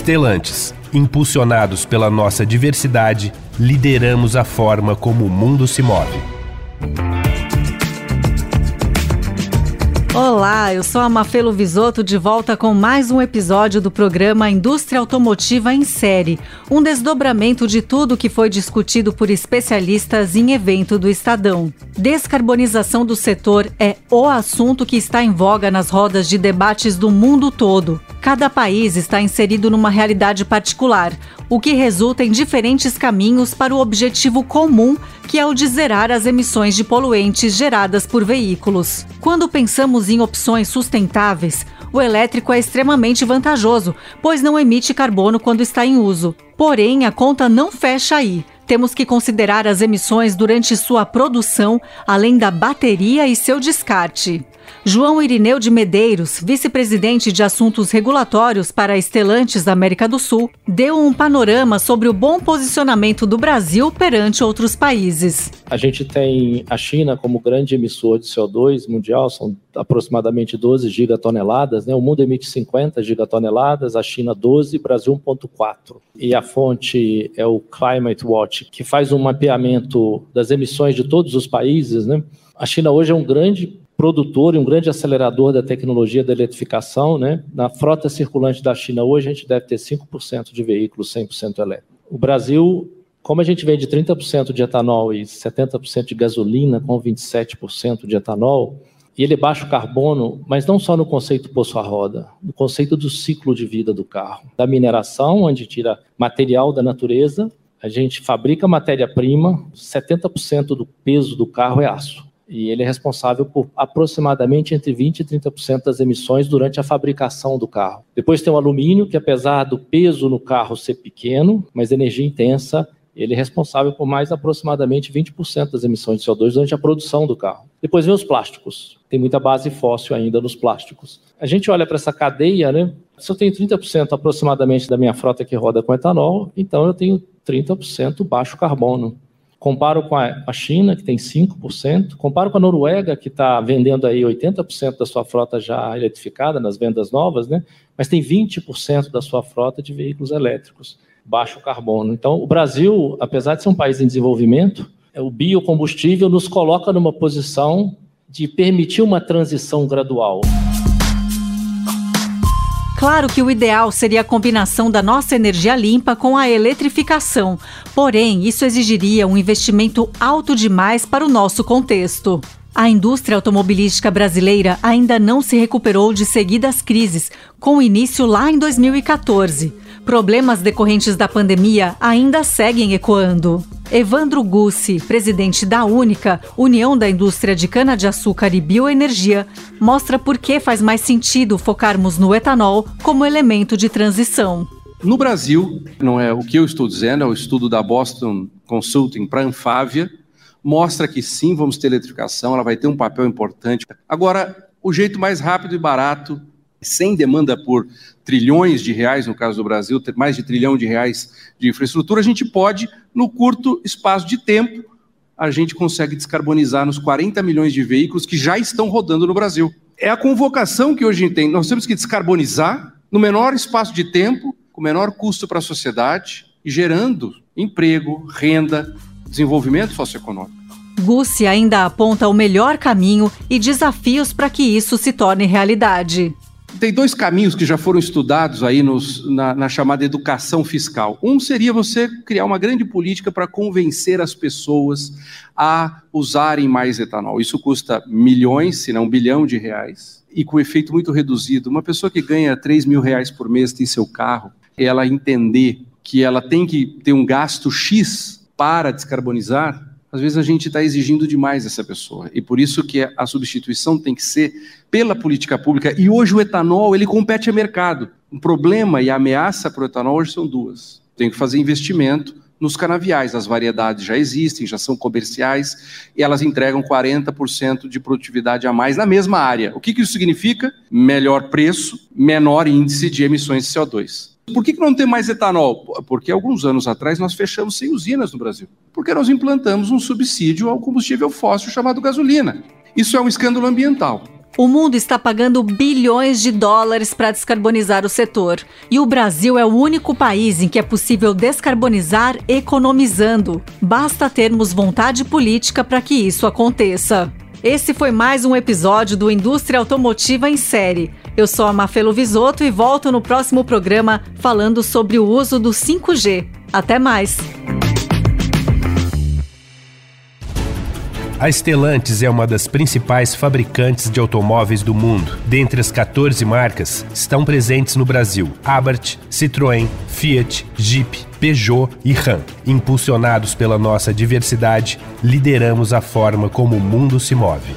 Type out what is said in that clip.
Estelantes, impulsionados pela nossa diversidade, lideramos a forma como o mundo se move. Olá, eu sou a Mafelo Visoto de volta com mais um episódio do programa Indústria Automotiva em Série, um desdobramento de tudo que foi discutido por especialistas em evento do Estadão. Descarbonização do setor é o assunto que está em voga nas rodas de debates do mundo todo. Cada país está inserido numa realidade particular, o que resulta em diferentes caminhos para o objetivo comum, que é o de zerar as emissões de poluentes geradas por veículos. Quando pensamos em opções sustentáveis, o elétrico é extremamente vantajoso, pois não emite carbono quando está em uso. Porém, a conta não fecha aí. Temos que considerar as emissões durante sua produção, além da bateria e seu descarte. João Irineu de Medeiros, vice-presidente de assuntos regulatórios para Estelantes da América do Sul, deu um panorama sobre o bom posicionamento do Brasil perante outros países. A gente tem a China como grande emissor de CO2 mundial, são aproximadamente 12 gigatoneladas, né? O mundo emite 50 gigatoneladas, a China 12, Brasil 1.4. E a fonte é o Climate Watch, que faz um mapeamento das emissões de todos os países, né? A China hoje é um grande produtor e um grande acelerador da tecnologia da eletrificação. Né? Na frota circulante da China hoje, a gente deve ter 5% de veículos 100% elétricos. O Brasil, como a gente vende 30% de etanol e 70% de gasolina, com 27% de etanol, e ele é baixo carbono, mas não só no conceito poço a roda, no conceito do ciclo de vida do carro. Da mineração, onde tira material da natureza, a gente fabrica matéria-prima, 70% do peso do carro é aço e ele é responsável por aproximadamente entre 20% e 30% das emissões durante a fabricação do carro. Depois tem o alumínio, que apesar do peso no carro ser pequeno, mas energia intensa, ele é responsável por mais aproximadamente 20% das emissões de CO2 durante a produção do carro. Depois vem os plásticos. Tem muita base fóssil ainda nos plásticos. A gente olha para essa cadeia, né? Se eu tenho 30% aproximadamente da minha frota que roda com etanol, então eu tenho 30% baixo carbono. Comparo com a China, que tem 5%, comparo com a Noruega, que está vendendo aí 80% da sua frota já eletrificada nas vendas novas, né? mas tem 20% da sua frota de veículos elétricos, baixo carbono. Então, o Brasil, apesar de ser um país em desenvolvimento, é, o biocombustível nos coloca numa posição de permitir uma transição gradual. Claro que o ideal seria a combinação da nossa energia limpa com a eletrificação, porém, isso exigiria um investimento alto demais para o nosso contexto. A indústria automobilística brasileira ainda não se recuperou de seguidas crises, com início lá em 2014. Problemas decorrentes da pandemia ainda seguem ecoando. Evandro Gussi, presidente da Única, União da Indústria de Cana-de-Açúcar e Bioenergia, mostra por que faz mais sentido focarmos no etanol como elemento de transição. No Brasil, não é o que eu estou dizendo, é o estudo da Boston Consulting para a Anfávia, mostra que sim, vamos ter eletrificação, ela vai ter um papel importante. Agora, o jeito mais rápido e barato sem demanda por trilhões de reais, no caso do Brasil, mais de trilhão de reais de infraestrutura, a gente pode, no curto espaço de tempo, a gente consegue descarbonizar nos 40 milhões de veículos que já estão rodando no Brasil. É a convocação que hoje tem. Nós temos que descarbonizar no menor espaço de tempo, com menor custo para a sociedade e gerando emprego, renda, desenvolvimento socioeconômico. Gussi ainda aponta o melhor caminho e desafios para que isso se torne realidade. Tem dois caminhos que já foram estudados aí nos, na, na, chamada educação fiscal. Um seria você criar uma grande política para convencer as pessoas a usarem mais etanol. Isso custa milhões, se não um bilhão de reais, e com efeito muito reduzido. Uma pessoa que ganha 3 mil reais por mês tem seu carro, ela entender que ela tem que ter um gasto X para descarbonizar, às vezes a gente está exigindo demais dessa pessoa. E por isso que a substituição tem que ser pela política pública. E hoje o etanol, ele compete a mercado. O problema e a ameaça para o etanol hoje são duas. Tem que fazer investimento nos canaviais. As variedades já existem, já são comerciais, e elas entregam 40% de produtividade a mais na mesma área. O que, que isso significa? Melhor preço, menor índice de emissões de CO2. Por que, não tem mais etanol? Porque alguns anos atrás nós fechamos 100 usinas no Brasil. Porque nós implantamos um subsídio ao combustível fóssil chamado gasolina. Isso é um escândalo ambiental. O mundo está pagando bilhões de dólares para descarbonizar o setor. E o Brasil é o único país em que é possível descarbonizar economizando. Basta termos vontade política para que isso aconteça. Esse foi mais um episódio do Indústria Automotiva em Série. Eu sou a Mafelo Visoto e volto no próximo programa falando sobre o uso do 5G. Até mais! A Stellantis é uma das principais fabricantes de automóveis do mundo. Dentre as 14 marcas, estão presentes no Brasil Abarth, Citroën, Fiat, Jeep, Peugeot e Ram. Impulsionados pela nossa diversidade, lideramos a forma como o mundo se move.